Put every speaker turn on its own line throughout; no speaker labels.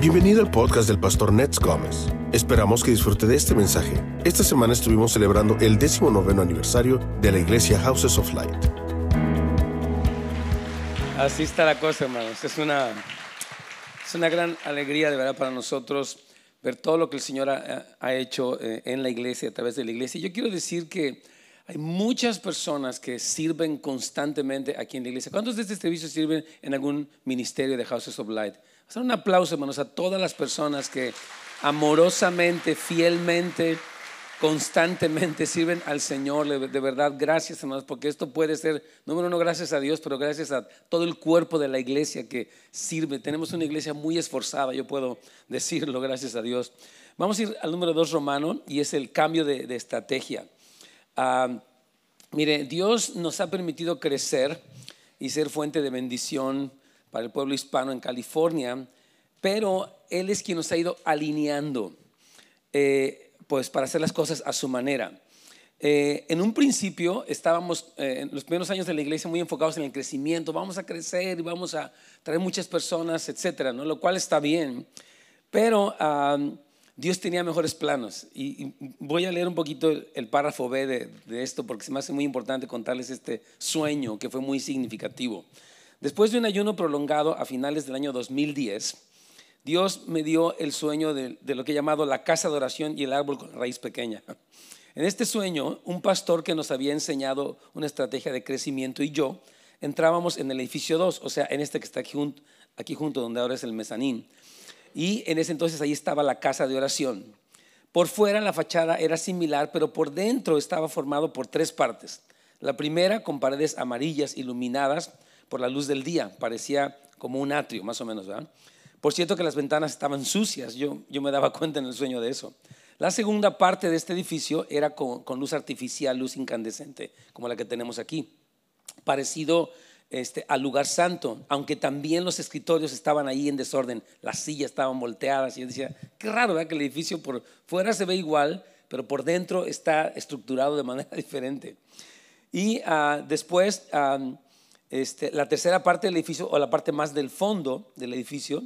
Bienvenido al podcast del pastor Nets Gómez. Esperamos que disfrute de este mensaje. Esta semana estuvimos celebrando el 19 aniversario de la iglesia Houses of Light.
Así está la cosa, hermanos. Es una, es una gran alegría de verdad para nosotros ver todo lo que el Señor ha, hecho eh, en la iglesia, a través de la iglesia. Yo quiero decir que hay muchas personas que sirven constantemente aquí en la iglesia. ¿Cuántos de este servicio sirven en algún ministerio de Houses of Light? Hacer un aplauso, hermanos, a todas las personas que amorosamente, fielmente, constantemente sirven al Señor. De verdad, gracias, hermanos, porque esto puede ser, número uno, gracias a Dios, pero gracias a todo el cuerpo de la iglesia que sirve. Tenemos una iglesia muy esforzada, yo puedo decirlo, gracias a Dios. Vamos a ir al número dos romano y es el cambio de, de estrategia. Ah, mire, Dios nos ha permitido crecer y ser fuente de bendición para el pueblo hispano en California, pero Él es quien nos ha ido alineando eh, pues para hacer las cosas a su manera. Eh, en un principio estábamos eh, en los primeros años de la iglesia muy enfocados en el crecimiento, vamos a crecer y vamos a traer muchas personas, etcétera, ¿no? lo cual está bien, pero Dios tenía mejores planos. Y, voy a leer un poquito el, párrafo B de, esto porque se me hace muy importante contarles este sueño que fue muy significativo. Después de un ayuno prolongado a finales del año 2010, Dios me dio el sueño de, lo que he llamado la casa de oración y el árbol con raíz pequeña. En este sueño, un pastor que nos había enseñado una estrategia de crecimiento y yo entrábamos en el edificio 2, o sea, en este que está aquí junto, aquí junto donde ahora es el mezanín. Y en ese entonces ahí estaba la casa de oración. Por fuera la fachada era similar, pero por dentro estaba formado por tres partes. La primera con paredes amarillas iluminadas por la luz del día, parecía como un atrio, más o menos, ¿verdad? Por cierto que las ventanas estaban sucias, yo, yo me daba cuenta en el sueño de eso. La segunda parte de este edificio era con, con luz artificial, luz incandescente, como la que tenemos aquí, parecido este, al lugar santo, aunque también los escritorios estaban ahí en desorden, las sillas estaban volteadas y yo decía, qué raro ¿verdad? que el edificio por fuera se ve igual, pero por dentro está estructurado de manera diferente. Y ah, después, este, la tercera parte del edificio, o la parte más del fondo del edificio,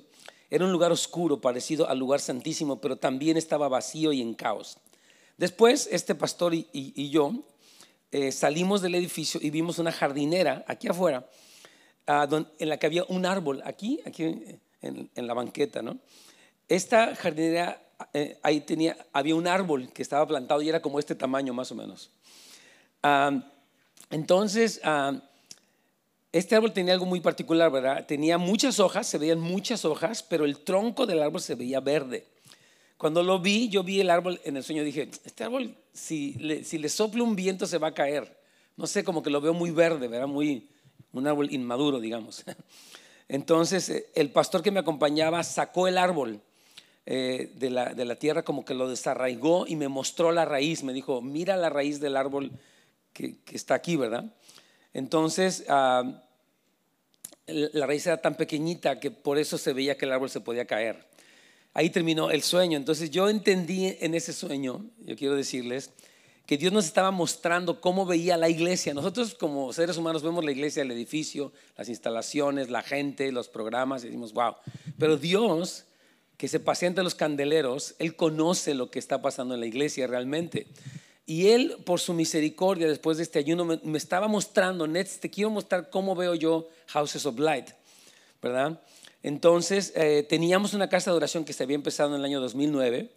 era un lugar oscuro, parecido al lugar santísimo, pero también estaba vacío y en caos. Después, este pastor y yo eh, salimos del edificio y vimos una jardinera aquí afuera, ah, en la que había un árbol, aquí, aquí en, la banqueta, ¿no? Esta jardinera, eh, ahí tenía, había un árbol que estaba plantado y era como este tamaño más o menos. entonces, este árbol tenía algo muy particular, ¿verdad? Tenía muchas hojas, se veían muchas hojas, pero el tronco del árbol se veía verde. Cuando lo vi, yo vi el árbol en el sueño, dije, este árbol, si le, si sopla un viento, se va a caer. No sé, como que lo veo muy verde, ¿verdad? Muy, un árbol inmaduro, digamos. Entonces, eh, el pastor que me acompañaba sacó el árbol eh, de, la, de, la, tierra, como que lo desarraigó y me mostró la raíz. Me dijo, mira la raíz del árbol que, que está aquí, ¿verdad? Entonces, la raíz era tan pequeñita que por eso se veía que el árbol se podía caer ahí terminó el sueño. Entonces yo entendí en ese sueño, yo quiero decirles, que Dios nos estaba mostrando cómo veía la iglesia. Nosotros como seres humanos vemos la iglesia, el edificio, las instalaciones, la gente, los programas y decimos, wow. Pero Dios, que se pasea entre los candeleros, Él conoce lo que está pasando en la iglesia realmente. Y Él, por su misericordia, después de este ayuno, me, estaba mostrando, Nets, te quiero mostrar cómo veo yo Houses of Light, ¿verdad? Entonces, eh, teníamos una casa de oración que se había empezado en el año 2009,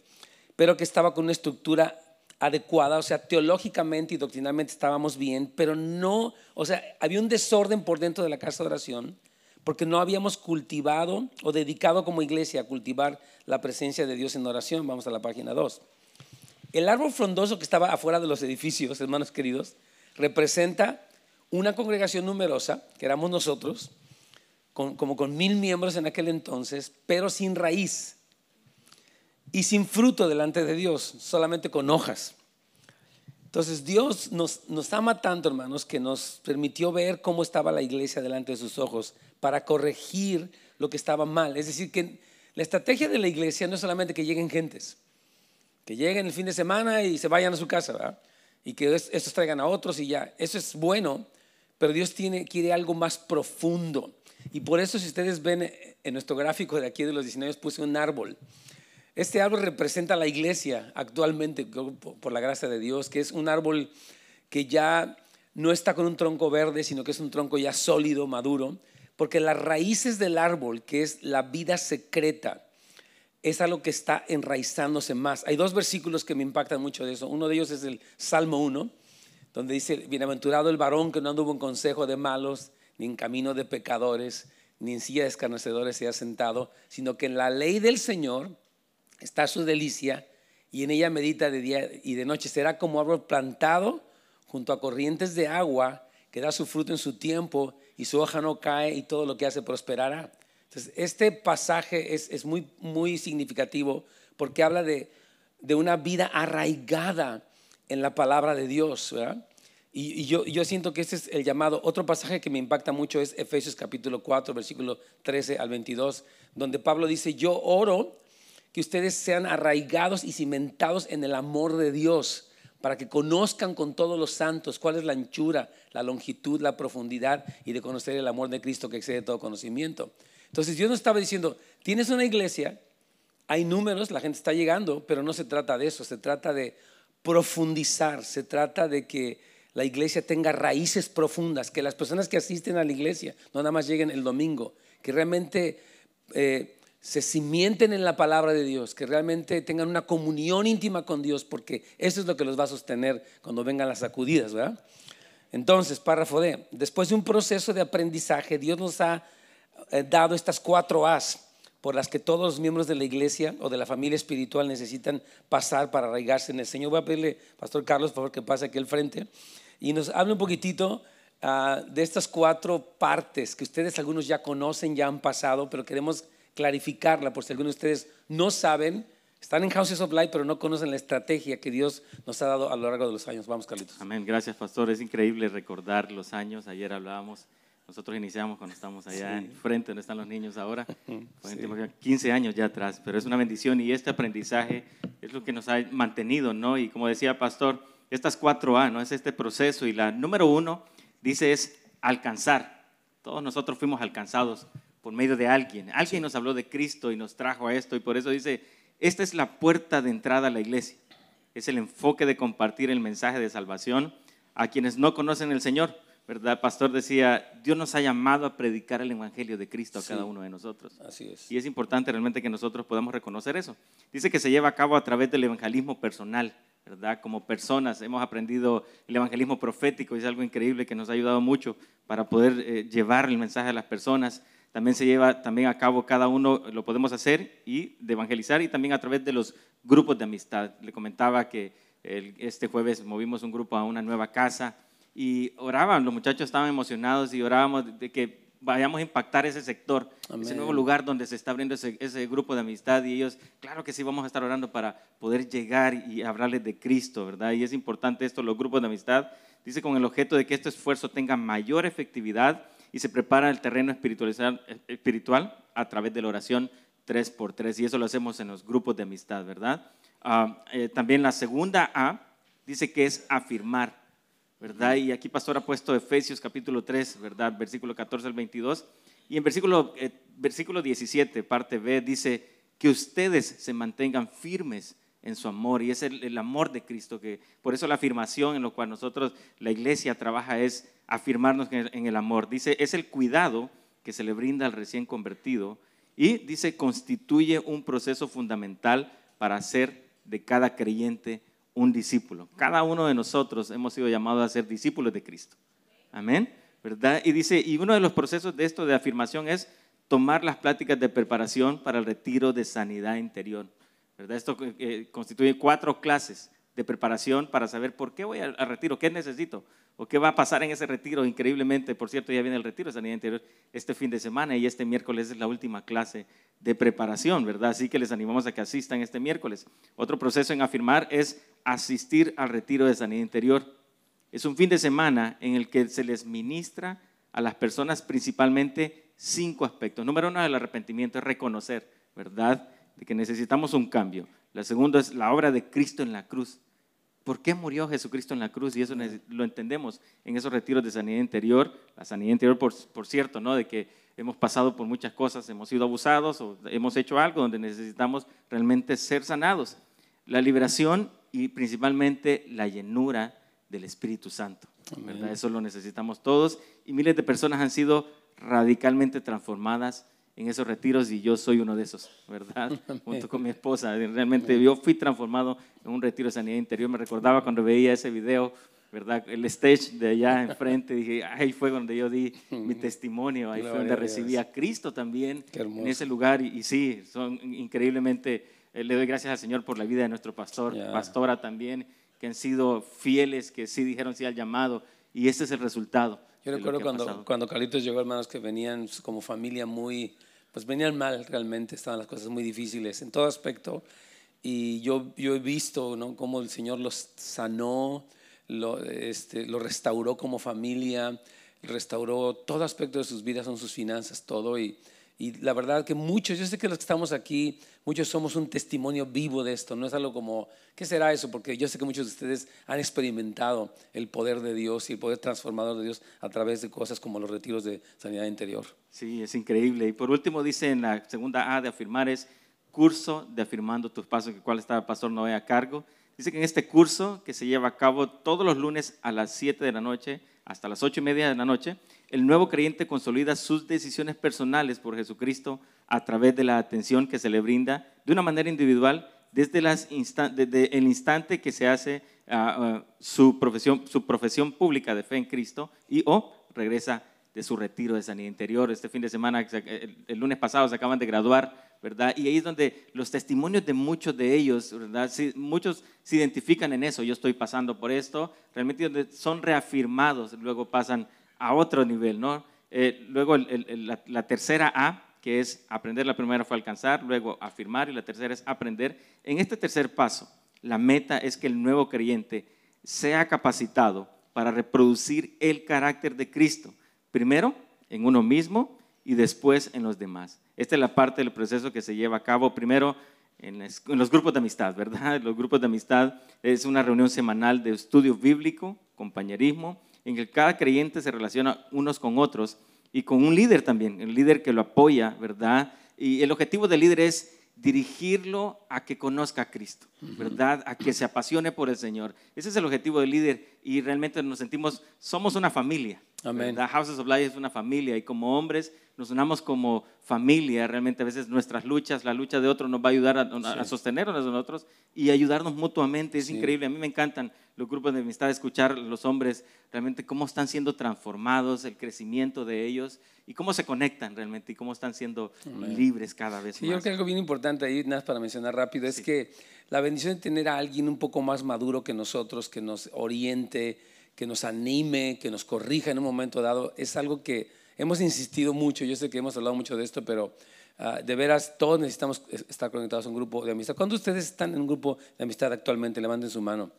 pero que estaba con una estructura adecuada, o sea, teológicamente y doctrinalmente estábamos bien, pero no, o sea, había un desorden por dentro de la casa de oración, porque no habíamos cultivado o dedicado como iglesia a cultivar la presencia de Dios en oración. Vamos a la página 2. El árbol frondoso que estaba afuera de los edificios, hermanos queridos, representa una congregación numerosa, que éramos nosotros, como con mil miembros en aquel entonces, pero sin raíz y sin fruto delante de Dios, solamente con hojas. Entonces Dios nos, nos ama tanto, hermanos, que nos permitió ver cómo estaba la iglesia delante de sus ojos para corregir lo que estaba mal. Es decir, que la estrategia de la iglesia no es solamente que lleguen gentes, que lleguen el fin de semana y se vayan a su casa, ¿verdad? y que estos traigan a otros y ya. Eso es bueno, pero Dios quiere algo más profundo. Y por eso si ustedes ven en nuestro gráfico de aquí de los 19 puse un árbol. Este árbol representa la iglesia actualmente, por la gracia de Dios, que es un árbol que ya no está con un tronco verde, sino que es un tronco ya sólido, maduro, porque las raíces del árbol, que es la vida secreta, es algo que está enraizándose más. Hay dos versículos que me impactan mucho de eso. Uno de ellos es el Salmo 1, donde dice, bienaventurado el varón que no anduvo en consejo de malos, ni en camino de pecadores, ni en silla de escarnecedores se ha sentado, sino que en la ley del Señor está su delicia y en ella medita de día y de noche. Será como árbol plantado junto a corrientes de agua que da su fruto en su tiempo y su hoja no cae y todo lo que hace prosperará. Entonces, este pasaje es, muy, muy significativo porque habla de, de, una vida arraigada en la palabra de Dios. Y, yo, yo, siento que este es el llamado. Otro pasaje que me impacta mucho es Efesios capítulo 4, versículo 13 al 22, donde Pablo dice, yo oro que ustedes sean arraigados y cimentados en el amor de Dios, para que conozcan con todos los santos cuál es la anchura, la longitud, la profundidad y de conocer el amor de Cristo que excede todo conocimiento. Entonces Dios nos estaba diciendo, tienes una iglesia, hay números, la gente está llegando, pero no se trata de eso, se trata de profundizar, se trata de que la iglesia tenga raíces profundas, que las personas que asisten a la iglesia no nada más lleguen el domingo, que realmente eh, se cimienten en la palabra de Dios, que realmente tengan una comunión íntima con Dios, porque eso es lo que los va a sostener cuando vengan las sacudidas, ¿verdad? Entonces, párrafo D, después de un proceso de aprendizaje, Dios nos ha dado estas cuatro A's por las que todos los miembros de la iglesia o de la familia espiritual necesitan pasar para arraigarse en el Señor. Voy a pedirle, Pastor Carlos, por favor, que pase aquí al frente y nos hable un poquitito ah, de estas cuatro partes que ustedes algunos ya conocen, ya han pasado, pero queremos clarificarla por si algunos de ustedes no saben, están en Houses of Light, pero no conocen la estrategia que Dios nos ha dado a lo largo de los años. Vamos, Carlitos.
Amén. Gracias, pastor. Es increíble recordar los años. Ayer hablábamos, nosotros iniciamos cuando estamos allá en frente donde están los niños ahora. Sí. 15 años ya atrás, pero es una bendición y este aprendizaje es lo que nos ha mantenido, ¿no? Y como decía pastor, estas cuatro A, ¿no? Es este proceso y la número uno dice es alcanzar. Todos nosotros fuimos alcanzados por medio de alguien. Alguien nos habló de Cristo y nos trajo a esto y por eso dice, esta es la puerta de entrada a la iglesia. Es el enfoque de compartir el mensaje de salvación a quienes no conocen el Señor. ¿Verdad? Pastor decía, Dios nos ha llamado a predicar el Evangelio de Cristo a cada uno de nosotros.
Así es.
Y es importante realmente que nosotros podamos reconocer eso. Dice que se lleva a cabo a través del evangelismo personal, ¿verdad? Como personas hemos aprendido el evangelismo profético es algo increíble que nos ha ayudado mucho para poder eh, llevar el mensaje a las personas también se lleva también a cabo cada uno, lo podemos hacer y de evangelizar y también a través de los grupos de amistad. Le comentaba que este jueves movimos un grupo a una nueva casa y oraban, los muchachos estaban emocionados y orábamos de que vayamos a impactar ese sector, ese nuevo lugar donde se está abriendo ese, ese, grupo de amistad y ellos, claro que sí, vamos a estar orando para poder llegar y hablarles de Cristo, ¿verdad? Y es importante esto, los grupos de amistad, dice con el objeto de que este esfuerzo tenga mayor efectividad y se prepara el terreno espiritual a través de la oración 3 por 3 y eso lo hacemos en los grupos de amistad, ¿verdad? Ah, eh, también la segunda A dice que es afirmar, ¿verdad? Y aquí Pastor ha puesto Efesios capítulo 3, ¿verdad? Versículo 14 al 22. Y en versículo, eh, versículo 17, parte B, dice que ustedes se mantengan firmes en su amor y es el, amor de Cristo que por eso la afirmación en lo cual nosotros la iglesia trabaja es afirmarnos en el amor. Dice, es el cuidado que se le brinda al recién convertido y dice, constituye un proceso fundamental para hacer de cada creyente un discípulo. Cada uno de nosotros hemos sido llamados a ser discípulos de Cristo. Amén. ¿Verdad? Y dice, y uno de los procesos de esto de afirmación es tomar las pláticas de preparación para el retiro de sanidad interior. ¿Verdad? Esto eh, constituye cuatro clases de preparación para saber por qué voy al retiro, qué necesito o qué va a pasar en ese retiro. Increíblemente, por cierto, ya viene el retiro de sanidad interior este fin de semana y este miércoles es la última clase de preparación, ¿verdad? Así que les animamos a que asistan este miércoles. Otro proceso en afirmar es asistir al retiro de sanidad interior. Es un fin de semana en el que se les ministra a las personas principalmente cinco aspectos. Número uno, el arrepentimiento es reconocer, ¿verdad? De que necesitamos un cambio. La segunda es la obra de Cristo en la cruz. ¿Por qué murió Jesucristo en la cruz? Y eso lo entendemos en esos retiros de sanidad interior. La sanidad interior, por, cierto, ¿no? de que hemos pasado por muchas cosas, hemos sido abusados o hemos hecho algo donde necesitamos realmente ser sanados. La liberación y principalmente la llenura del Espíritu Santo. ¿verdad? Eso lo necesitamos todos y miles de personas han sido radicalmente transformadas en esos retiros y yo soy uno de esos, ¿verdad? Junto con mi esposa. Realmente yo fui transformado en un retiro de sanidad interior. Me recordaba cuando veía ese video, ¿verdad? El stage de allá enfrente, dije, ahí fue donde yo di mi testimonio, ahí fue donde recibí a Cristo también en ese lugar. Y, sí, son increíblemente, eh, le doy gracias al Señor por la vida de nuestro pastor, pastora también, que han sido fieles, que sí dijeron sí al llamado. Y ese es el resultado.
Yo recuerdo cuando, cuando Carlitos llegó, hermanos, que venían como familia muy, pues venían mal realmente, estaban las cosas muy difíciles en todo aspecto. Y yo, yo he visto ¿no? cómo el Señor los sanó, lo, este, lo restauró como familia, restauró todo aspecto de sus vidas, son sus finanzas, todo. Y, y la verdad que muchos, yo sé que los que estamos aquí, muchos somos un testimonio vivo de esto, no es algo como, ¿qué será eso? Porque yo sé que muchos de ustedes han experimentado el poder de Dios y el poder transformador de Dios a través de cosas como los retiros de sanidad interior.
Sí, es increíble. Y por último dice en la segunda A de afirmar es curso de afirmando tus pasos, que cual está el pastor Noé a cargo. Dice que en este curso que se lleva a cabo todos los lunes a las 7 de la noche hasta las 8 y media de la noche, el nuevo creyente consolida sus decisiones personales por Jesucristo a través de la atención que se le brinda de una manera individual desde, el instante que se hace ah, ah, su, profesión, pública de fe en Cristo y o regresa de su retiro de sanidad interior. Este fin de semana, el, el lunes pasado, se acaban de graduar, ¿verdad? Y ahí es donde los testimonios de muchos de ellos, ¿verdad? muchos se identifican en eso. Yo estoy pasando por esto, realmente donde son reafirmados, luego pasan a otro nivel, ¿no? Eh, luego la, tercera A, que es aprender, la primera fue alcanzar, luego afirmar y la tercera es aprender. En este tercer paso, la meta es que el nuevo creyente sea capacitado para reproducir el carácter de Cristo, primero en uno mismo y después en los demás. Esta es la parte del proceso que se lleva a cabo primero en los grupos de amistad, ¿verdad? Los grupos de amistad es una reunión semanal de estudio bíblico, compañerismo, en que cada creyente se relaciona unos con otros y con un líder también, el líder que lo apoya, ¿verdad? Y el objetivo del líder es dirigirlo a que conozca a Cristo, ¿verdad? A que se apasione por el Señor. Ese es el objetivo del líder y realmente nos sentimos, somos una familia. Amén. Houses of Life es una familia y como hombres nos unamos como familia, realmente a veces nuestras luchas, la lucha de otros nos va a ayudar a, sostenernos a nosotros y ayudarnos mutuamente. Es increíble, a mí me encantan los grupos de amistad, escuchar a los hombres realmente cómo están siendo transformados, el crecimiento de ellos y cómo se conectan realmente y cómo están siendo libres cada vez
más. Yo creo que algo bien importante ahí, nada para mencionar rápido, es que la bendición de tener a alguien un poco más maduro que nosotros, que nos oriente, que nos anime, que nos corrija en un momento dado, es algo que hemos insistido mucho, yo sé que hemos hablado mucho de esto, pero ah, de veras todos necesitamos estar conectados a un grupo de amistad. ¿Cuántos de ustedes están en un grupo de amistad actualmente? Levanten su mano.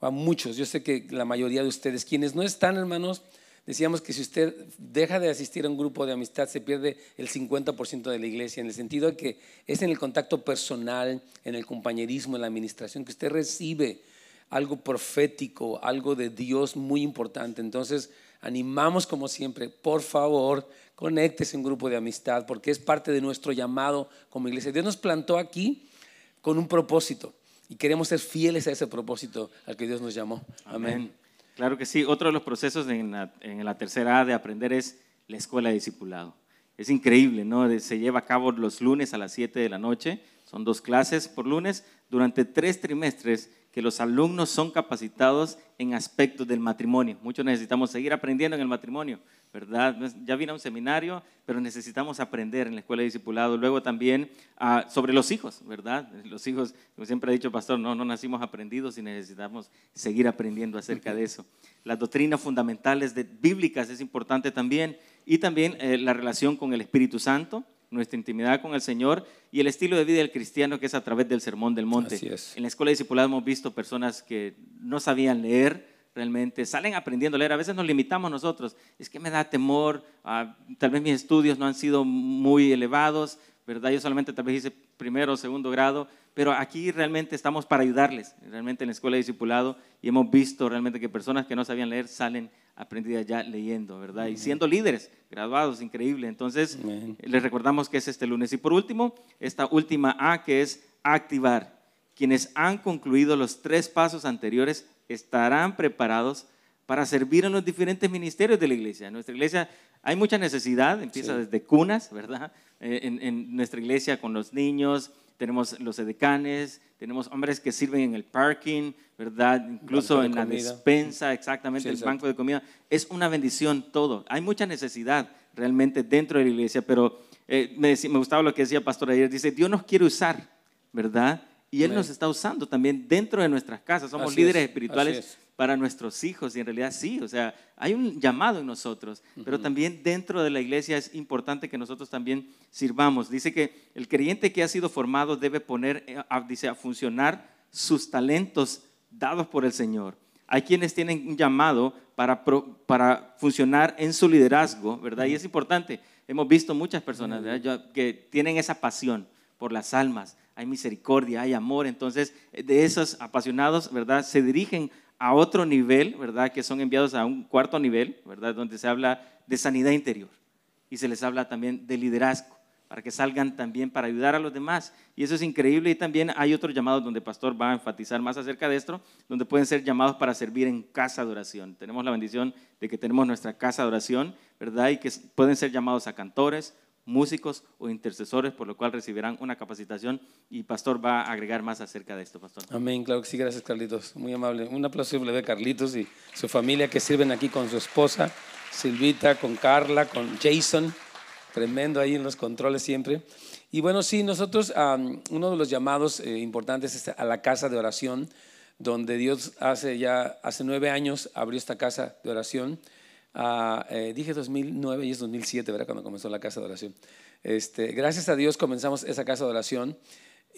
A muchos, yo sé que la mayoría de ustedes, quienes no están, hermanos, decíamos que si usted deja de asistir a un grupo de amistad, se pierde el 50% de la iglesia, en el sentido de que es en el contacto personal, en el compañerismo, en la administración, que usted recibe algo profético, algo de Dios muy importante. Entonces, animamos como siempre, por favor, conéctese en un grupo de amistad porque es parte de nuestro llamado como iglesia. Dios nos plantó aquí con un propósito y queremos ser fieles a ese propósito al que Dios nos llamó. Amén.
Claro que sí. Otro de los procesos en la, en la tercera A de aprender es la escuela de discipulado. Es increíble, ¿no? Se lleva a cabo los lunes a las 7 de la noche. Son dos clases por lunes durante tres trimestres que los alumnos son capacitados en aspectos del matrimonio. Muchos necesitamos seguir aprendiendo en el matrimonio, ¿verdad? Ya vine a un seminario, pero necesitamos aprender en la escuela de discipulado. Luego también ah, sobre los hijos, ¿verdad? Los hijos, como siempre ha dicho pastor, no, no nacimos aprendidos y necesitamos seguir aprendiendo acerca de eso. Las doctrinas fundamentales de, bíblicas es importante también y también eh, la relación con el Espíritu Santo nuestra intimidad con el Señor y el estilo de vida del cristiano que es a través del sermón del monte. En la escuela de discipulado hemos visto personas que no sabían leer realmente, salen aprendiendo a leer. A veces nos limitamos nosotros. Es que me da temor, ah, tal vez mis estudios no han sido muy elevados, ¿verdad? Yo solamente tal vez hice primero o segundo grado, pero aquí realmente estamos para ayudarles, realmente en la escuela de discipulado, y hemos visto realmente que personas que no sabían leer salen aprendida ya leyendo, ¿verdad? Y siendo líderes, graduados, increíble. Entonces, les recordamos que es este lunes. Y por último, esta última A que es activar. Quienes han concluido los tres pasos anteriores estarán preparados para servir en los diferentes ministerios de la iglesia. En nuestra iglesia hay mucha necesidad, empieza desde cunas, ¿verdad? Eh, en, en, nuestra iglesia con los niños, tenemos los edecanes, tenemos hombres que sirven en el parking, ¿verdad? Incluso en la despensa, exactamente, el banco de comida. Es una bendición todo. Hay mucha necesidad realmente dentro de la iglesia, pero eh, me, me, gustaba lo que decía Pastor ayer. Dice, Dios nos quiere usar, ¿verdad? Y Él nos está usando también dentro de nuestras casas. Somos líderes espirituales para nuestros hijos y en realidad sí, o sea, hay un llamado en nosotros, pero también dentro de la iglesia es importante que nosotros también sirvamos. Dice que el creyente que ha sido formado debe poner, eh, a, dice, a funcionar sus talentos dados por el Señor. Hay quienes tienen un llamado para, para funcionar en su liderazgo, ¿verdad? Y es importante. Hemos visto muchas personas que tienen esa pasión por las almas. Hay misericordia, hay amor. Entonces, de esos apasionados, ¿verdad? Se dirigen a otro nivel, ¿verdad? Que son enviados a un cuarto nivel, ¿verdad? Donde se habla de sanidad interior y se les habla también de liderazgo, para que salgan también para ayudar a los demás. Y eso es increíble. Y también hay otros llamados donde el pastor va a enfatizar más acerca de esto, donde pueden ser llamados para servir en casa de oración. Tenemos la bendición de que tenemos nuestra casa de oración, ¿verdad? Y que pueden ser llamados a cantores, músicos o intercesores, por lo cual recibirán una capacitación y Pastor va a agregar más acerca de esto, Pastor.
Amén, claro que sí, gracias Carlitos, muy amable. Un aplauso de Carlitos y su familia que sirven aquí con su esposa, Silvita, con Carla, con Jason, tremendo ahí en los controles siempre. Y bueno, sí, nosotros, uno de los llamados eh, importantes es a la casa de oración, donde Dios hace ya, hace nueve años abrió esta casa de oración eh, dije 2009 y es 2007, ¿verdad? Cuando comenzó la casa de oración. Este, gracias a Dios comenzamos esa casa de oración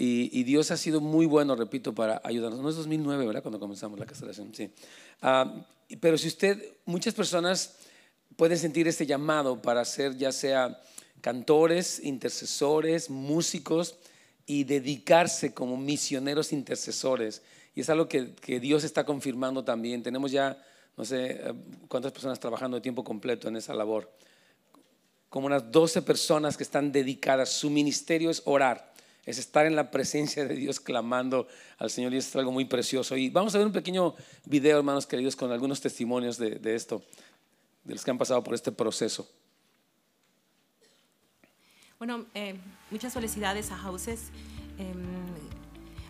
y, Dios ha sido muy bueno, repito, para ayudarnos. No es 2009, ¿verdad? Cuando comenzamos la casa de oración, sí. Ah, pero si usted, muchas personas pueden sentir este llamado para ser ya sea cantores, intercesores, músicos y dedicarse como misioneros intercesores. Y es algo que, que Dios está confirmando también. Tenemos ya no sé eh, cuántas personas trabajando de tiempo completo en esa labor, como unas 12 personas que están dedicadas, su ministerio es orar, es estar en la presencia de Dios clamando al Señor y es algo muy precioso. Y vamos a ver un pequeño video, hermanos queridos, con algunos testimonios de, esto, de los que han pasado por este proceso.
Bueno, eh, muchas felicidades a Houses. Em,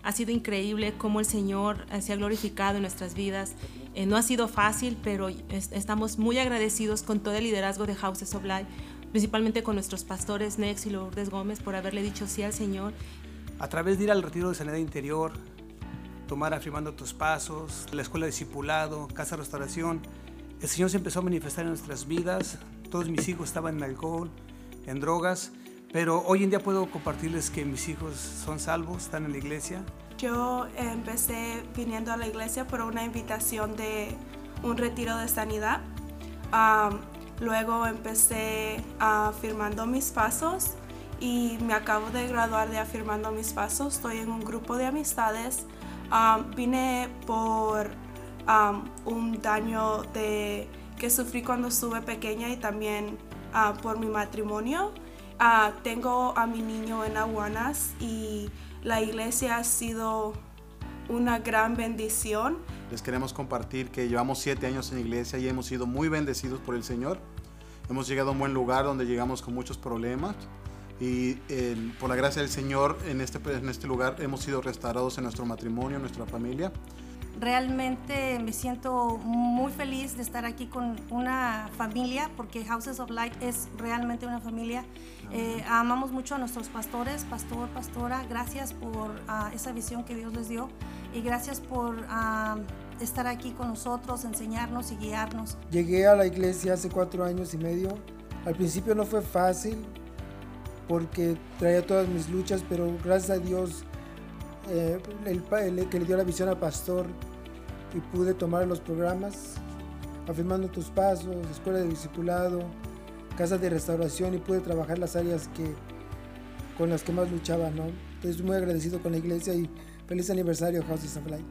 ha sido increíble cómo el Señor eh, se ha glorificado en nuestras vidas. Eh, no ha sido fácil, pero estamos muy agradecidos con todo el liderazgo de Houses of Life, principalmente con nuestros pastores Nex y Lourdes Gómez por haberle dicho sí al Señor.
A través de ir al retiro de sanidad interior, tomar afirmando tus pasos, la escuela de discipulado, casa de restauración, el Señor se empezó a manifestar en nuestras vidas. Todos mis hijos estaban en alcohol, en drogas, pero hoy en día puedo compartirles que mis hijos son salvos, están en la iglesia.
Yo empecé viniendo a la iglesia por una invitación de un retiro de sanidad. luego empecé afirmando mis pasos y me acabo de graduar de afirmando mis pasos. Estoy en un grupo de amistades. vine por un daño de, que sufrí cuando estuve pequeña y también ah, por mi matrimonio. Ah, tengo a mi niño en Aguanas y la iglesia ha sido una gran bendición.
Les queremos compartir que llevamos siete años en iglesia y hemos sido muy bendecidos por el Señor. Hemos llegado a un buen lugar donde llegamos con muchos problemas y por la gracia del Señor en este, en este lugar hemos sido restaurados en nuestro matrimonio, en nuestra familia.
Realmente me siento muy feliz de estar aquí con una familia, porque Houses of Light es realmente una familia. Eh, amamos mucho a nuestros pastores, pastor, pastora. Gracias por ah, esa visión que Dios les dio y gracias por ah, estar aquí con nosotros, enseñarnos y guiarnos.
Llegué a la iglesia hace cuatro años y medio. Al principio no fue fácil porque traía todas mis luchas, pero gracias a Dios eh, el, que le dio la visión al pastor y pude tomar los programas, afirmando tus pasos, escuela de discipulado, casa de restauración y pude trabajar las áreas que, con las que más luchaba, ¿no? Entonces muy agradecido con la iglesia y feliz aniversario House of Light.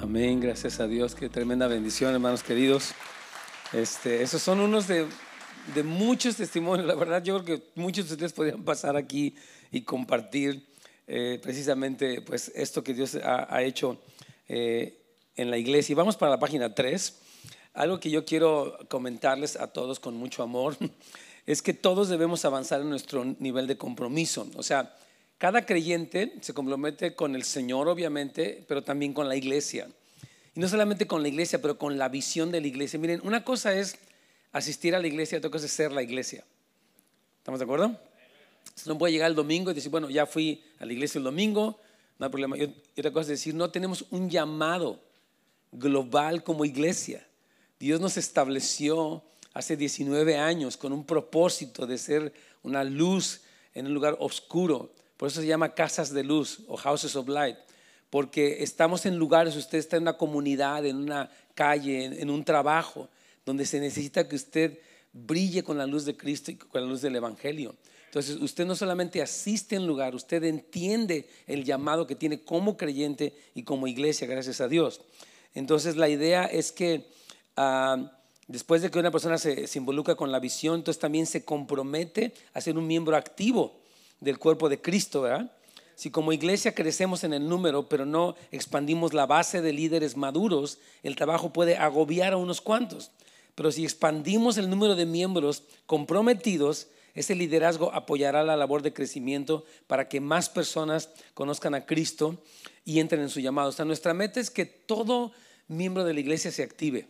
Amén, gracias a Dios, qué tremenda bendición, hermanos queridos. Este, esos son unos de, de muchos testimonios, la verdad yo creo que muchos de ustedes podrían pasar aquí y compartir eh, precisamente pues esto que Dios ha, ha hecho eh, en la iglesia. Y vamos para la página 3. Algo que yo quiero comentarles a todos con mucho amor es que todos debemos avanzar en nuestro nivel de compromiso. O sea, cada creyente se compromete con el Señor, obviamente, pero también con la iglesia. Y no solamente con la iglesia, pero con la visión de la iglesia. Miren, una cosa es asistir a la iglesia, otra cosa es ser la iglesia. ¿Estamos de acuerdo? No puede llegar el domingo y decir, bueno, ya fui a la iglesia el domingo, no hay problema. Y otra cosa es decir, no tenemos un llamado global como iglesia. Dios nos estableció hace 19 años con un propósito de ser una luz en un lugar oscuro. Por eso se llama casas de luz o houses of light. Porque estamos en lugares, usted está en una comunidad, en una calle, en, un trabajo, donde se necesita que usted brille con la luz de Cristo y con la luz del Evangelio. Entonces, usted no solamente asiste en lugar, usted entiende el llamado que tiene como creyente y como iglesia, gracias a Dios. Entonces, la idea es que ah, después de que una persona se, se involucra con la visión, entonces también se compromete a ser un miembro activo del cuerpo de Cristo, ¿verdad? Si como iglesia crecemos en el número, pero no expandimos la base de líderes maduros, el trabajo puede agobiar a unos cuantos. Pero si expandimos el número de miembros comprometidos, ese liderazgo apoyará la labor de crecimiento para que más personas conozcan a Cristo y entren en su llamado. O sea, nuestra meta es que todo miembro de la iglesia se active.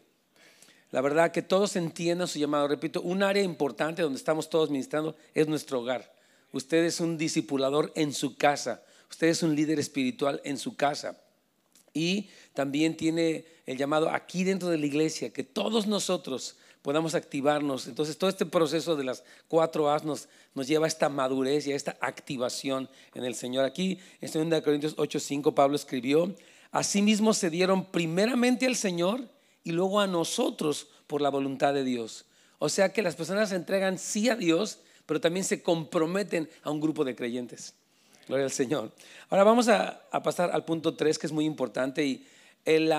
La verdad, que todos entiendan su llamado. Repito, un área importante donde estamos todos ministrando es nuestro hogar. Usted es un discipulador en su casa. Usted es un líder espiritual en su casa. Y también tiene el llamado aquí dentro de la iglesia, que todos nosotros podamos activarnos. Entonces, todo este proceso de las cuatro A's nos, nos lleva a esta madurez y a esta activación en el Señor. Aquí, en 2 Corintios 8:5, Pablo escribió: Asimismo se dieron primeramente al Señor y luego a nosotros por la voluntad de Dios. O sea que las personas se entregan sí a Dios, pero también se comprometen a un grupo de creyentes. Gloria al Señor. Ahora vamos a, pasar al punto 3, que es muy importante. Y el,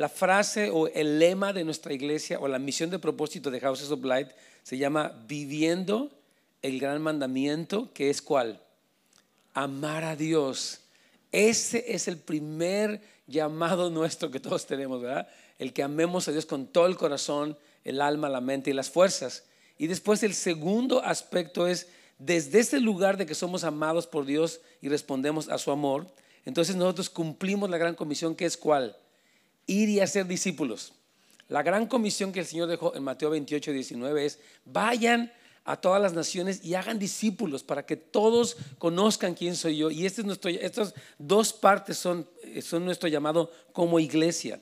la frase o el lema de nuestra iglesia o la misión de propósito de Houses of se llama viviendo el gran mandamiento, que es cuál? Amar a Dios. Ese es el primer llamado nuestro que todos tenemos, ¿verdad? El que amemos a Dios con todo el corazón, el alma, la mente y las fuerzas. Y después el segundo aspecto es, desde ese lugar de que somos amados por Dios y respondemos a su amor, entonces nosotros cumplimos la gran comisión que es cuál? Ir y hacer discípulos. La gran comisión que el Señor dejó en Mateo 28, 19 es, vayan a todas las naciones y hagan discípulos para que todos conozcan quién soy yo. Y este es nuestro, estas dos partes son, son nuestro llamado como iglesia.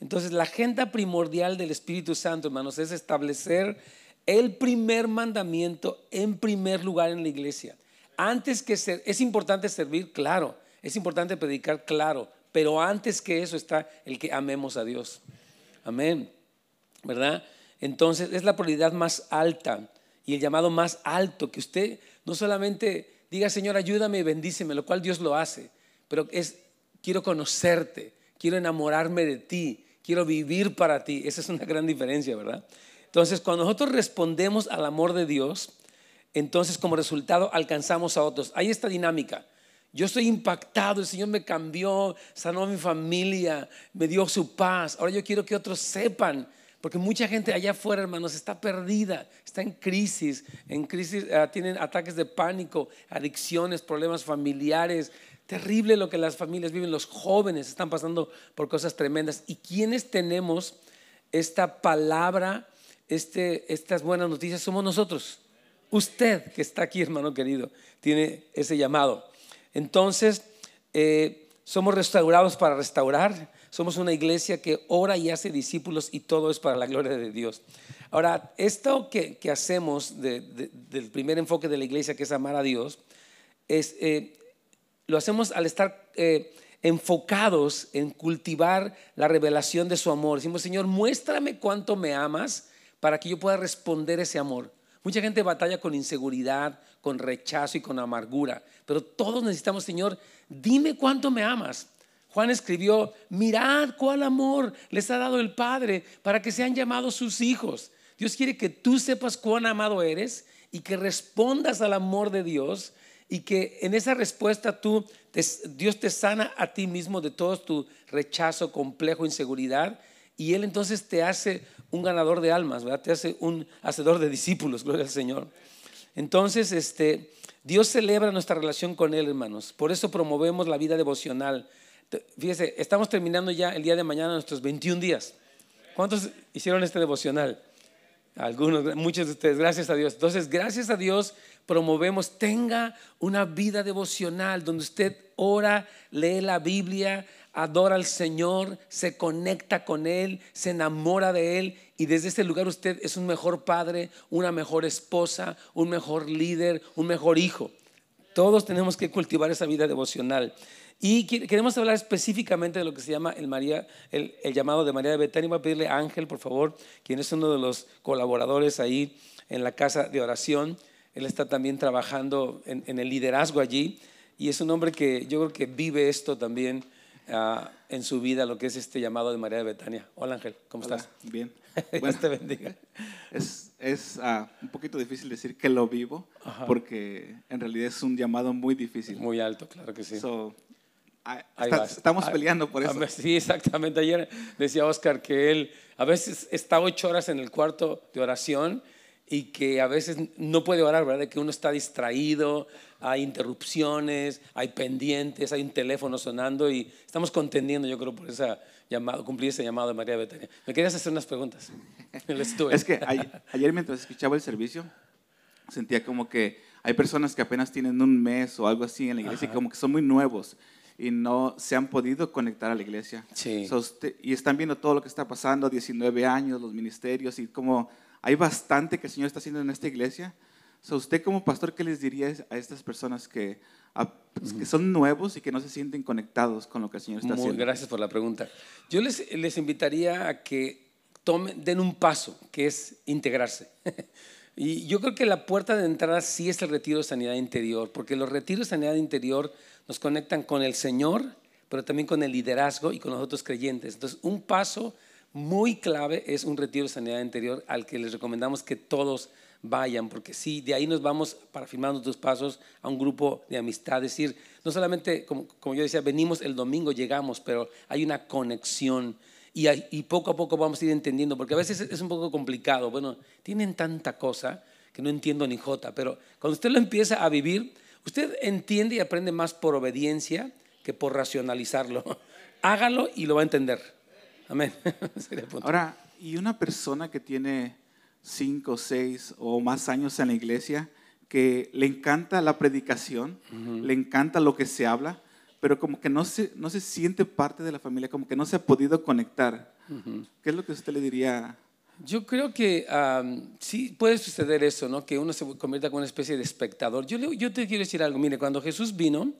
Entonces, la agenda primordial del Espíritu Santo, hermanos, es establecer el primer mandamiento en primer lugar en la iglesia. Antes que ser, es importante servir, claro, es importante predicar, claro, pero antes que eso está el que amemos a Dios. Amén. ¿Verdad? Entonces es la prioridad más alta y el llamado más alto que usted no solamente diga, Señor, ayúdame y bendíceme, lo cual Dios lo hace, pero es, quiero conocerte, quiero enamorarme de ti, quiero vivir para ti. Esa es una gran diferencia, ¿verdad? Entonces, cuando nosotros respondemos al amor de Dios, entonces como resultado alcanzamos a otros. Hay esta dinámica. Yo estoy impactado, el Señor me cambió, sanó a mi familia, me dio su paz. Ahora yo quiero que otros sepan, porque mucha gente allá afuera, hermanos, está perdida, está en crisis, en crisis, ah, tienen ataques de pánico, adicciones, problemas familiares. Terrible lo que las familias viven, los jóvenes están pasando por cosas tremendas. ¿Y quiénes tenemos esta palabra, este, estas buenas noticias? Somos nosotros. Usted que está aquí, hermano querido, tiene ese llamado. Entonces, eh, somos restaurados para restaurar. Somos una iglesia que ora y hace discípulos y todo es para la gloria de Dios. Ahora, esto que, hacemos del primer enfoque de la iglesia, que es amar a Dios, es, eh, lo hacemos al estar eh, enfocados en cultivar la revelación de su amor. Decimos, Señor, muéstrame cuánto me amas para que yo pueda responder ese amor. Mucha gente batalla con inseguridad, con rechazo y con amargura, pero todos necesitamos, Señor, dime cuánto me amas Juan escribió, mirad cuál amor les ha dado el Padre para que sean llamados sus hijos. Dios quiere que tú sepas cuán amado eres y que respondas al amor de Dios y que en esa respuesta tú, Dios te sana a ti mismo de todo tu rechazo, complejo, inseguridad y Él entonces te hace un ganador de almas, ¿verdad? Te hace un hacedor de discípulos, gloria al Señor. Entonces, este, Dios celebra nuestra relación con Él, hermanos. Por eso promovemos la vida devocional. Fíjese, estamos terminando ya el día de mañana nuestros 21 días. ¿Cuántos hicieron este devocional? Algunos, muchos de ustedes, gracias a Dios. Entonces, gracias a Dios promovemos, tenga una vida devocional donde usted ora, lee la Biblia, adora al Señor, se conecta con Él, se enamora de Él y desde ese lugar usted es un mejor padre, una mejor esposa, un mejor líder, un mejor hijo. Todos tenemos que cultivar esa vida devocional. Y queremos hablar específicamente de lo que se llama el, María, el, llamado de María de Betania. Voy a pedirle a Ángel, por favor, quien es uno de los colaboradores ahí en la casa de oración. Él está también trabajando en, el liderazgo allí y es un hombre que yo creo que vive esto también ah, en su vida, lo que es este llamado de María de Betania. Hola Ángel, ¿cómo estás?
Bien.
Dios te bendiga.
Es, es ah, un poquito difícil decir que lo vivo porque en realidad es un llamado muy difícil.
Muy alto, claro que sí.
Ah, estamos peleando por eso.
Sí, exactamente. Ayer decía Oscar que él a veces está ocho horas en el cuarto de oración y que a veces no puede orar, ¿verdad? Que uno está distraído, hay interrupciones, hay pendientes, hay un teléfono sonando y estamos contendiendo, yo creo, por esa llamado, cumplir ese llamado de María Betania. Me querías hacer unas preguntas.
es que ayer mientras escuchaba el servicio, sentía como que hay personas que apenas tienen un mes o algo así en la iglesia y como que son muy nuevos y no se han podido conectar a la iglesia.
Sí.
y están viendo todo lo que está pasando, 19 años, los ministerios y como hay bastante que el Señor está haciendo en esta iglesia. So, usted como pastor, ¿qué les diría a estas personas que, pues, que son nuevos y que no se sienten conectados con lo que el Señor está
Muy,
haciendo?
Gracias por la pregunta. Yo les, les invitaría a que tomen, den un paso, que es integrarse. y yo creo que la puerta de entrada sí es el retiro de sanidad interior, porque los retiros de sanidad interior nos conectan con el Señor, pero también con el liderazgo y con los otros creyentes. Entonces, un paso muy clave es un retiro de sanidad interior al que les recomendamos que todos vayan, porque sí, de ahí nos vamos para firmar nuestros pasos a un grupo de amistad. Es decir, no solamente, como, yo decía, venimos el domingo, llegamos, pero hay una conexión y, y, poco a poco vamos a ir entendiendo, porque a veces es un poco complicado. Bueno, tienen tanta cosa que no entiendo ni jota, pero cuando usted lo empieza a vivir, Usted entiende y aprende más por obediencia que por racionalizarlo. Hágalo y lo va a entender. Amén.
Ahora, y una persona que tiene cinco, seis o más años en la iglesia, que le encanta la predicación, le encanta lo que se habla, pero como que no se, no se siente parte de la familia, como que no se ha podido conectar. ¿Qué es lo que usted le diría
yo creo que sí puede suceder eso, ¿no? que uno se convierta como una especie de espectador. Yo, yo te quiero decir algo, mire, cuando Jesús vino,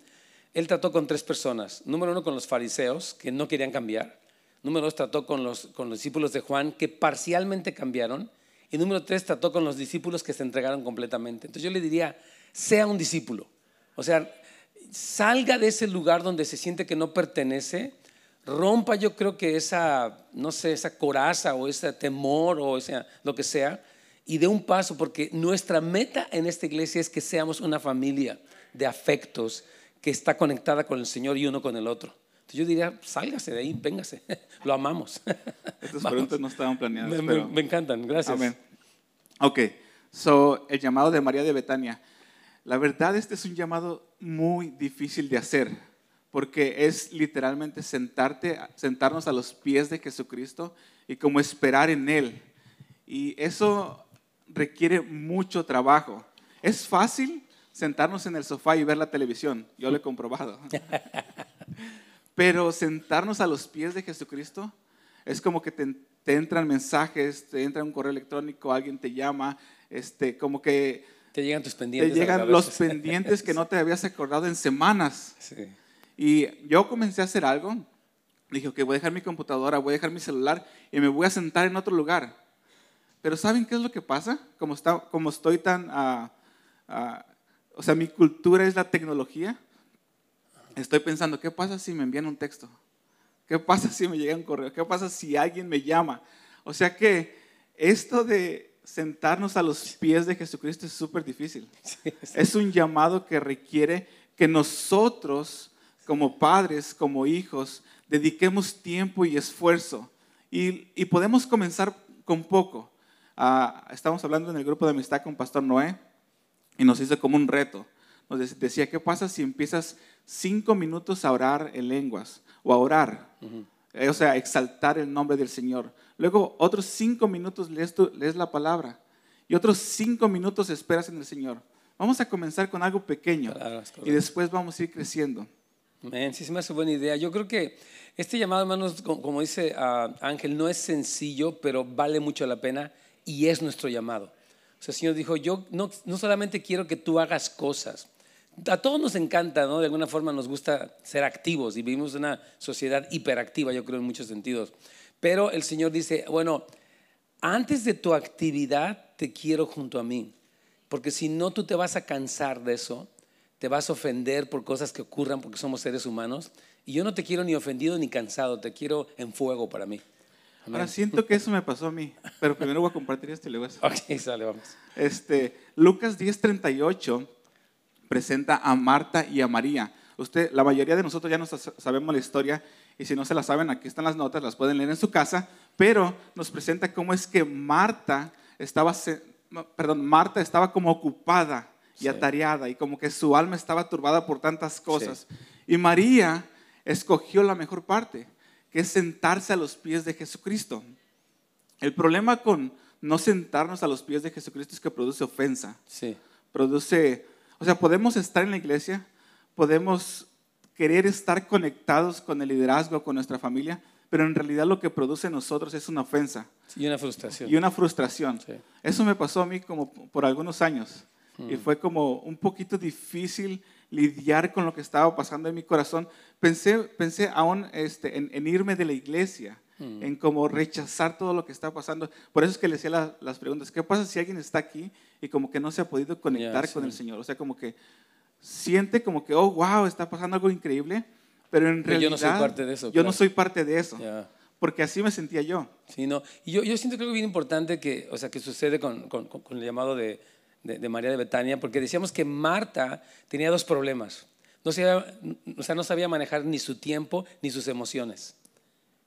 él trató con tres personas. Número uno, con los fariseos, que no querían cambiar. Número dos, trató con los, discípulos de Juan, que parcialmente cambiaron. Y número tres, trató con los discípulos que se entregaron completamente. Entonces yo le diría, sea un discípulo. O sea, salga de ese lugar donde se siente que no pertenece rompa yo creo que esa, no sé, esa coraza o ese temor o sea, lo que sea, y dé un paso, porque nuestra meta en esta iglesia es que seamos una familia de afectos que está conectada con el Señor y uno con el otro. Yo diría, sálgase de ahí, véngase, lo amamos.
Estas preguntas no estaban planeadas.
Me,
pero...
me, encantan, gracias.
Amén. Ok, so el llamado de María de Betania. La verdad, este es un llamado muy difícil de hacer porque es literalmente sentarte, sentarnos a los pies de Jesucristo y como esperar en Él. Y eso requiere mucho trabajo. Es fácil sentarnos en el sofá y ver la televisión, yo lo he comprobado. Pero sentarnos a los pies de Jesucristo es como que te, entran mensajes, te entra un correo electrónico, alguien te llama, este, como que...
Te llegan tus pendientes.
Te llegan los pendientes que no te habías acordado en semanas. Sí. Y yo comencé a hacer algo. Dije, ok, voy a dejar mi computadora, voy a dejar mi celular y me voy a sentar en otro lugar. Pero ¿saben qué es lo que pasa? Como, está, como estoy tan... Uh, uh, o sea, mi cultura es la tecnología. Estoy pensando, ¿qué pasa si me envían un texto? ¿Qué pasa si me llega un correo? ¿Qué pasa si alguien me llama? O sea que esto de sentarnos a los pies de Jesucristo es súper difícil. Es un llamado que requiere que nosotros, como padres, como hijos, dediquemos tiempo y esfuerzo. Y, y podemos comenzar con poco. Ah, estamos hablando en el grupo de amistad con Pastor Noé y nos hizo como un reto. Nos decía, ¿qué pasa si empiezas cinco minutos a orar en lenguas o a orar? Eh, o sea, exaltar el nombre del Señor. Luego, otros cinco minutos lees, lees la palabra y otros cinco minutos esperas en el Señor. Vamos a comenzar con algo pequeño y después vamos a ir creciendo.
Man, sí se me hace buena idea. Yo creo que este llamado, hermanos, como dice ah, Ángel, no es sencillo, pero vale mucho la pena y es nuestro llamado. O sea, el Señor dijo, yo no, no solamente quiero que tú hagas cosas, a todos nos encanta, ¿no? De alguna forma nos gusta ser activos y vivimos en una sociedad hiperactiva, yo creo, en muchos sentidos. Pero el Señor dice, bueno, antes de tu actividad te quiero junto a mí, porque si no tú te vas a cansar de eso, te vas a ofender por cosas que ocurran porque somos seres humanos, y yo no te quiero ni ofendido ni cansado, te quiero en fuego para mí.
Ahora siento que eso me pasó a mí, pero primero voy a compartir este y luego
Ok, sale, vamos.
Este, Lucas 10:38 presenta a Marta y a María. Usted, la mayoría de nosotros ya no sabemos la historia y si no se la saben, aquí están las notas, las pueden leer en su casa, pero nos presenta cómo es que Marta estaba, perdón, Marta estaba como ocupada y atareada y como que su alma estaba turbada por tantas cosas. Y María escogió la mejor parte, que es sentarse a los pies de Jesucristo. El problema con no sentarnos a los pies de Jesucristo es que produce ofensa.
Sí.
Produce o sea, podemos estar en la iglesia, podemos querer estar conectados con el liderazgo, con nuestra familia, pero en realidad lo que produce en nosotros es una ofensa.
Y una frustración.
Y una frustración. Eso me pasó a mí como por algunos años. Y mm. fue como un poquito difícil lidiar con lo que estaba pasando en mi corazón. Pensé, pensé aún este, en, irme de la iglesia, mm. en como rechazar todo lo que estaba pasando. Por eso es que le hacía las preguntas, ¿qué pasa si alguien está aquí y como que no se ha podido conectar con el Señor. O sea, como que siente como que, oh, wow, está pasando algo increíble, pero en realidad yo no soy parte de eso. Yo no soy parte de eso. Porque así me sentía yo.
Sí, no. Y yo, yo siento que algo bien importante que, o sea, que sucede con, con, con el llamado de, de, María de Betania, porque decíamos que Marta tenía dos problemas. No sabía, o sea, no sabía manejar ni su tiempo ni sus emociones.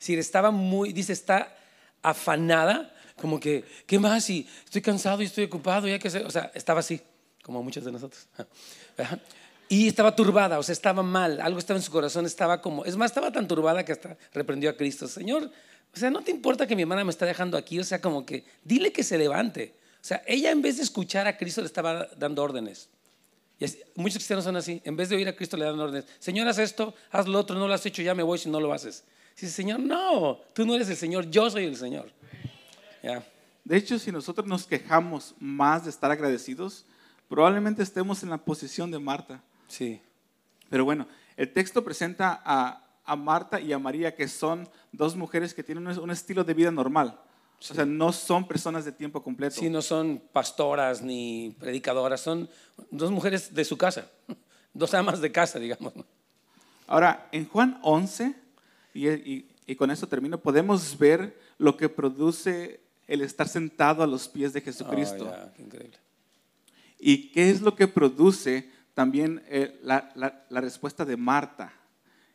Si estaba muy, dice, está afanada como que, ¿qué más? Y estoy cansado y estoy ocupado y hay que hacer, o sea, estaba así, como muchos de nosotros. Y estaba turbada, o sea, estaba mal, algo estaba en su corazón, estaba como, es más, estaba tan turbada que hasta reprendió a Cristo, Señor, o sea, no te importa que mi hermana me está dejando aquí, o sea, como que, dile que se levante. O sea, ella en vez de escuchar a Cristo le estaba dando órdenes. Y muchos cristianos son así, en vez de oír a Cristo le dan órdenes. Señor, haz esto, haz lo otro, no lo has hecho, ya me voy si no lo haces. Dice, Señor, no, tú no eres el Señor, yo soy el Señor.
De hecho, si nosotros nos quejamos más de estar agradecidos, probablemente estemos en la posición de Marta.
Sí.
Pero bueno, el texto presenta a, Marta y a María, que son dos mujeres que tienen un estilo de vida normal. O sea, no son personas de tiempo completo.
Sí, no son pastoras ni predicadoras, son dos mujeres de su casa, dos amas de casa, digamos.
Ahora, en Juan 11, y, y con esto termino, podemos ver lo que produce el estar sentado a los pies de Jesucristo.
Oh,
¿Y qué es lo que produce también eh, la, respuesta de Marta,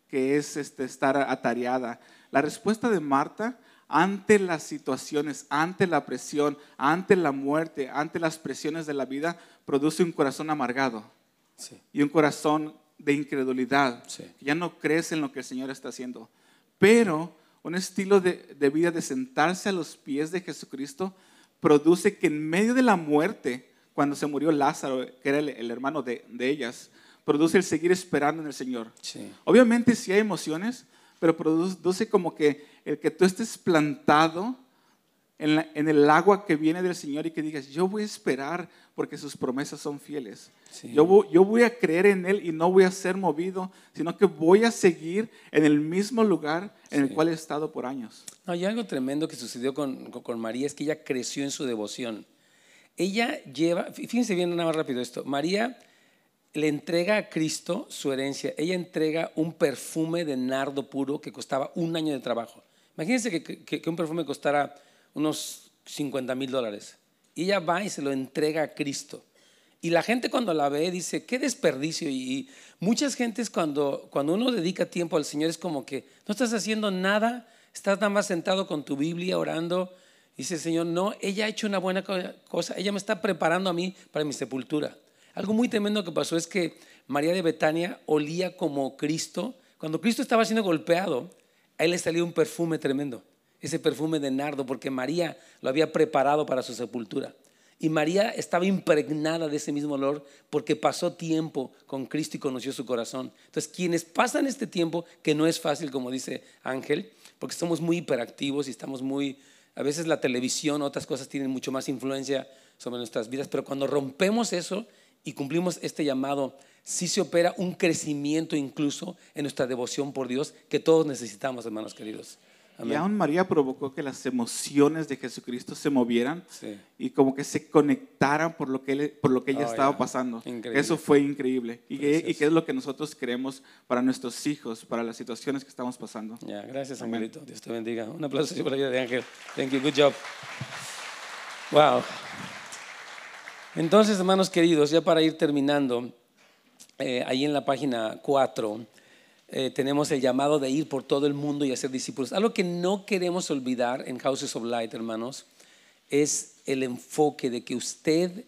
que es este, estar atareada? La respuesta de Marta ante las situaciones, ante la presión, ante la muerte, ante las presiones de la vida, produce un corazón amargado y un corazón de incredulidad. Ya no crees en lo que el Señor está haciendo. Pero un estilo de, vida de sentarse a los pies de Jesucristo, produce que en medio de la muerte, cuando se murió Lázaro, que era el, hermano de, ellas, produce el seguir esperando en el Señor. Obviamente sí hay emociones, pero produce como que el que tú estés plantado en, el agua que viene del Señor y que digas, yo voy a esperar porque sus promesas son fieles. Yo, voy, a creer en Él y no voy a ser movido, sino que voy a seguir en el mismo lugar en el cual he estado por años.
No, y algo tremendo que sucedió con, con, María es que ella creció en su devoción. Ella lleva, fíjense bien nada más rápido esto, María le entrega a Cristo su herencia. Ella entrega un perfume de nardo puro que costaba un año de trabajo. Imagínense que, que- que un perfume costara unos 50 mil dólares. Y ella va y se lo entrega a Cristo. Y la gente cuando la ve dice, qué desperdicio. Y, y muchas gentes cuando, cuando uno dedica tiempo al Señor es como que no estás haciendo nada, estás nada más sentado con tu Biblia orando. Dice, Señor, no, ella ha hecho una buena co- cosa, ella me está preparando a mí para mi sepultura. Algo muy tremendo que pasó es que María de Betania olía como Cristo. Cuando Cristo estaba siendo golpeado, a él le salió un perfume tremendo, ese perfume de nardo, porque María lo había preparado para su sepultura. Y María estaba impregnada de ese mismo olor porque pasó tiempo con Cristo y conoció su corazón. Entonces, quienes pasan este tiempo, que no es fácil, como dice Ángel, porque somos muy hiperactivos y estamos muy, a veces la televisión, otras cosas tienen mucho más influencia sobre nuestras vidas, pero cuando rompemos eso y cumplimos este llamado, sí se opera un crecimiento incluso en nuestra devoción por Dios que todos necesitamos, hermanos queridos.
Y
Amén.
aún María provocó que las emociones de Jesucristo se movieran
Sí.
y como que se conectaran por lo que, él- por lo que ella
Oh,
estaba
ya.
pasando.
Increíble.
Eso fue increíble. Y, y que es lo que nosotros queremos para nuestros hijos, para las situaciones que estamos pasando.
Ya, gracias,
Amén.
Angelito. Dios te bendiga. Un aplauso por la vida de Ángel. Thank you. Good job. Wow. Entonces, hermanos queridos, ya para ir terminando, eh, ahí en la página 4 eh, tenemos el llamado de ir por todo el mundo y hacer discípulos. Algo que no queremos olvidar en Houses of Light, hermanos, es el enfoque de que usted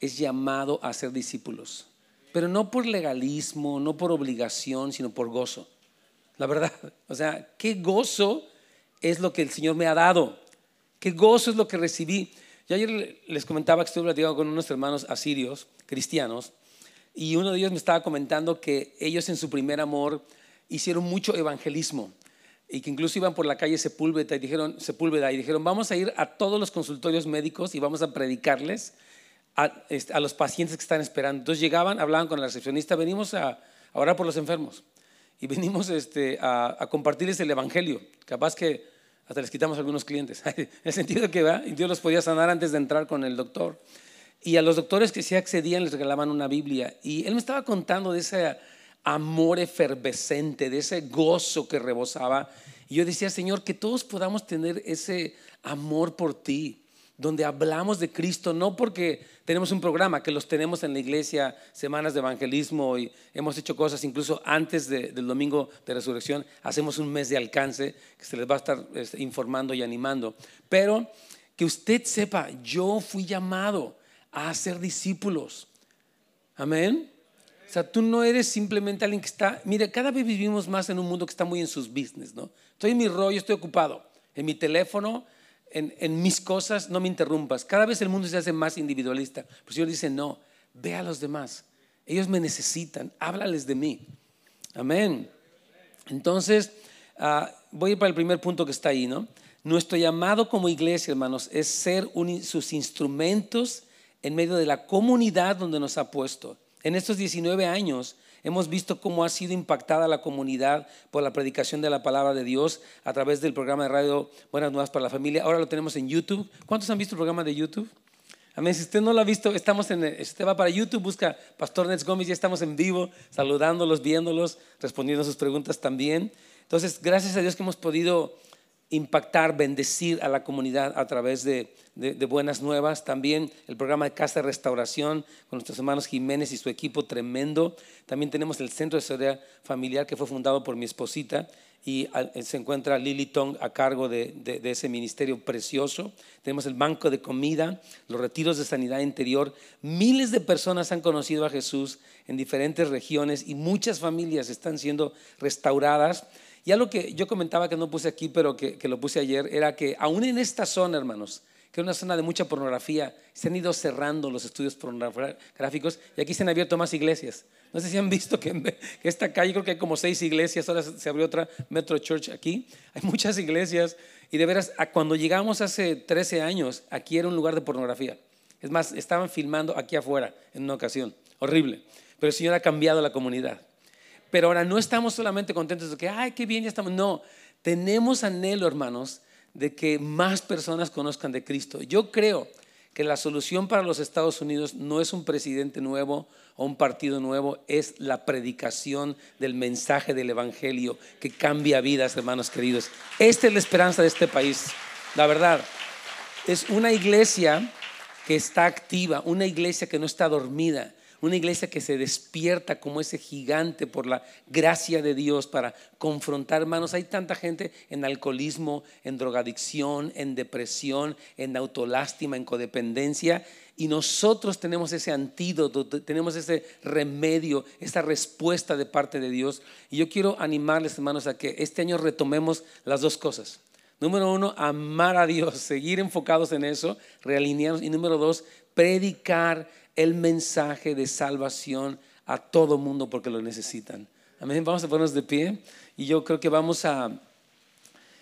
es llamado a ser discípulos, pero no por legalismo, no por obligación, sino por gozo. La verdad, o sea, qué gozo es lo que el Señor me ha dado, qué gozo es lo que recibí. Yo ayer les comentaba que estuve platicando con unos hermanos asirios, cristianos, y uno de ellos me estaba comentando que ellos en su primer amor hicieron mucho evangelismo y que incluso iban por la calle Sepúlveda y dijeron, Sepúlveda y dijeron, vamos a ir a todos los consultorios médicos y vamos a predicarles a, este, a los pacientes que están esperando. Entonces llegaban, hablaban con el recepcionista, venimos a, a orar por los enfermos y venimos este, a, a compartirles el evangelio. Capaz que hasta les quitamos algunos clientes. en el sentido que ¿va? Dios los podía sanar antes de entrar con el doctor. Y a los doctores que sí accedían les regalaban una Biblia. Y él me estaba contando de ese amor efervescente, de ese gozo que rebosaba. Y yo decía, Señor, que todos podamos tener ese amor por ti, donde hablamos de Cristo, no porque tenemos un programa, que los tenemos en la iglesia, semanas de evangelismo y hemos hecho cosas incluso antes de- del domingo de resurrección, hacemos un mes de alcance que se les va a estar este, informando y animando. Pero que usted sepa, yo fui llamado a hacer discípulos. Amén. O sea, tú no eres simplemente alguien que está, mire, cada vez vivimos más en un mundo que está muy en sus business, ¿no? Estoy en mi rollo, estoy ocupado, en mi teléfono, en, en mis cosas, no me interrumpas. Cada vez el mundo se hace más individualista. Pero el Señor dice, no, ve a los demás. Ellos me necesitan, háblales de mí. Amén. Entonces, ah, voy a ir para el primer punto que está ahí, ¿no? Nuestro llamado como iglesia, hermanos, es ser un- sus instrumentos en medio de la comunidad donde nos ha puesto. En estos 19 años hemos visto cómo ha sido impactada la comunidad por la predicación de la palabra de Dios a través del programa de radio Buenas Nuevas para la Familia. Ahora lo tenemos en YouTube. ¿Cuántos han visto el programa de YouTube? Amén. Si usted no lo ha visto, estamos en, si usted va para YouTube, busca Pastor Nets Gómez, ya estamos en vivo, saludándolos, viéndolos, respondiendo a sus preguntas también. Entonces, gracias a Dios que hemos podido impactar, bendecir a la comunidad a través de, buenas nuevas. También el programa de Casa de Restauración con nuestros hermanos Jiménez y su equipo tremendo. También tenemos el Centro de Seguridad Familiar que fue fundado por mi esposita y ah, se encuentra Lily Tong a cargo de ese ministerio precioso. Tenemos el banco de comida, los retiros de sanidad interior. Miles de personas han conocido a Jesús en diferentes regiones y muchas familias están siendo restauradas. Y algo que yo comentaba que no puse aquí, pero que, lo puse ayer, era que aún en esta zona, hermanos, que es una zona de mucha pornografía, se han ido cerrando los estudios pornográficos y aquí se han abierto más iglesias. No sé si han visto que, que esta calle creo que hay como seis iglesias, ahora se abrió otra Metro Church aquí. Hay muchas iglesias y de veras, cuando llegamos hace 13 años, aquí era un lugar de pornografía. Es más, estaban filmando aquí afuera en una ocasión. Horrible. Pero el Señor ha cambiado la comunidad. Pero ahora no estamos solamente contentos de que, ay, qué bien, ya estamos. No, tenemos anhelo, hermanos, de que más personas conozcan de Cristo. Yo creo que la solución para los Estados Unidos no es un presidente nuevo o un partido nuevo, es la predicación del mensaje del Evangelio que cambia vidas, hermanos queridos. Esta es la esperanza de este país, la verdad. Es una iglesia que está activa, una iglesia que no está dormida, una iglesia que se despierta como ese gigante por la gracia de Dios para confrontar, hermanos. Hay tanta gente en alcoholismo, en drogadicción, en depresión, en autolástima, en codependencia. Y nosotros tenemos ese antídoto, tenemos ese remedio, esa respuesta de parte de Dios. Y yo quiero animarles, hermanos, a que este año retomemos las dos cosas. Número uno, amar a Dios, seguir enfocados en eso, realinearnos. Y número dos, predicar el mensaje de salvación a todo mundo porque lo necesitan. Amén. Vamos a ponernos de pie y yo creo que vamos a...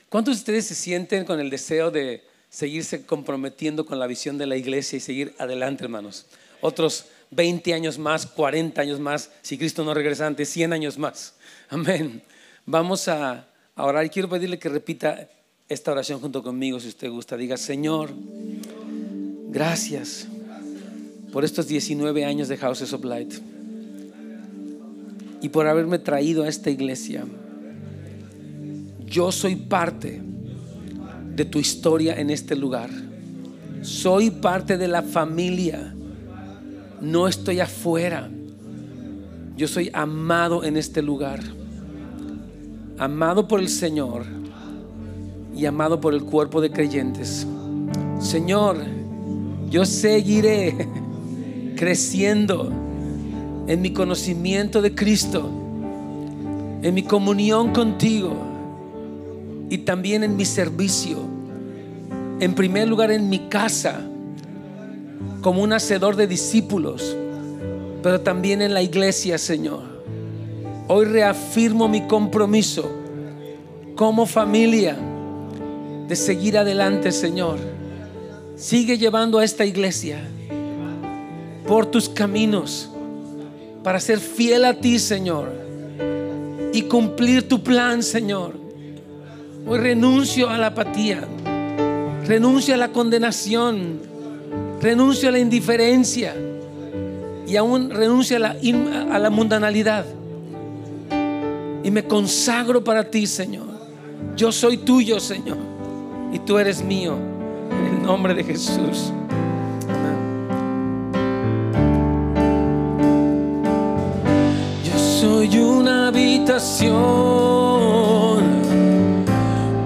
¿Cuántos de ustedes se sienten con el deseo de seguirse comprometiendo con la visión de la iglesia y seguir adelante, hermanos? Otros 20 años más, 40 años más, si Cristo no regresa antes, 100 años más. Amén. Vamos a, orar y quiero pedirle que repita esta oración junto conmigo, si usted gusta. Diga, Señor, gracias por estos 19 años de Houses of Light y por haberme traído a esta iglesia. Yo soy parte de tu historia en este lugar. Soy parte de la familia. No estoy afuera. Yo soy amado en este lugar. Amado por el Señor y amado por el cuerpo de creyentes. Señor, yo seguiré creciendo en mi conocimiento de Cristo, en mi comunión contigo y también en mi servicio. En primer lugar en mi casa, como un hacedor de discípulos, pero también en la iglesia, Señor. Hoy reafirmo mi compromiso como familia de seguir adelante, Señor. Sigue llevando a esta iglesia por tus caminos para ser fiel a ti, Señor, y cumplir tu plan, Señor. Hoy renuncio a la apatía, renuncio a la condenación, renuncio a la indiferencia y aún renuncio a la, a la mundanalidad. Y me consagro para ti, Señor. Yo soy tuyo, Señor, y tú eres mío. En el nombre de Jesús. Soy una habitación,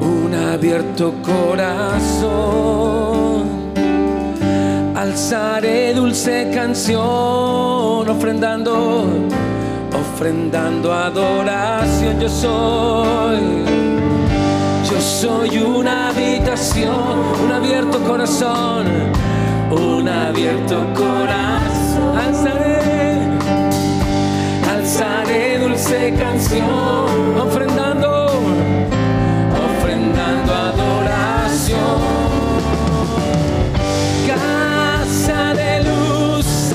un abierto corazón. Alzaré dulce canción, ofrendando, ofrendando adoración. Yo soy, yo soy una habitación, un abierto corazón, un abierto corazón. Dulce canción, ofrendando, ofrendando adoración. Casa de luz,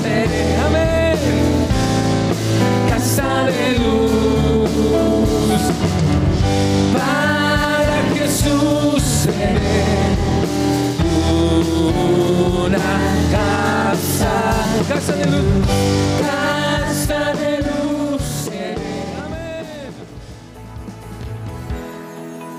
amén. Casa de luz, para Jesús seré una casa, casa de luz,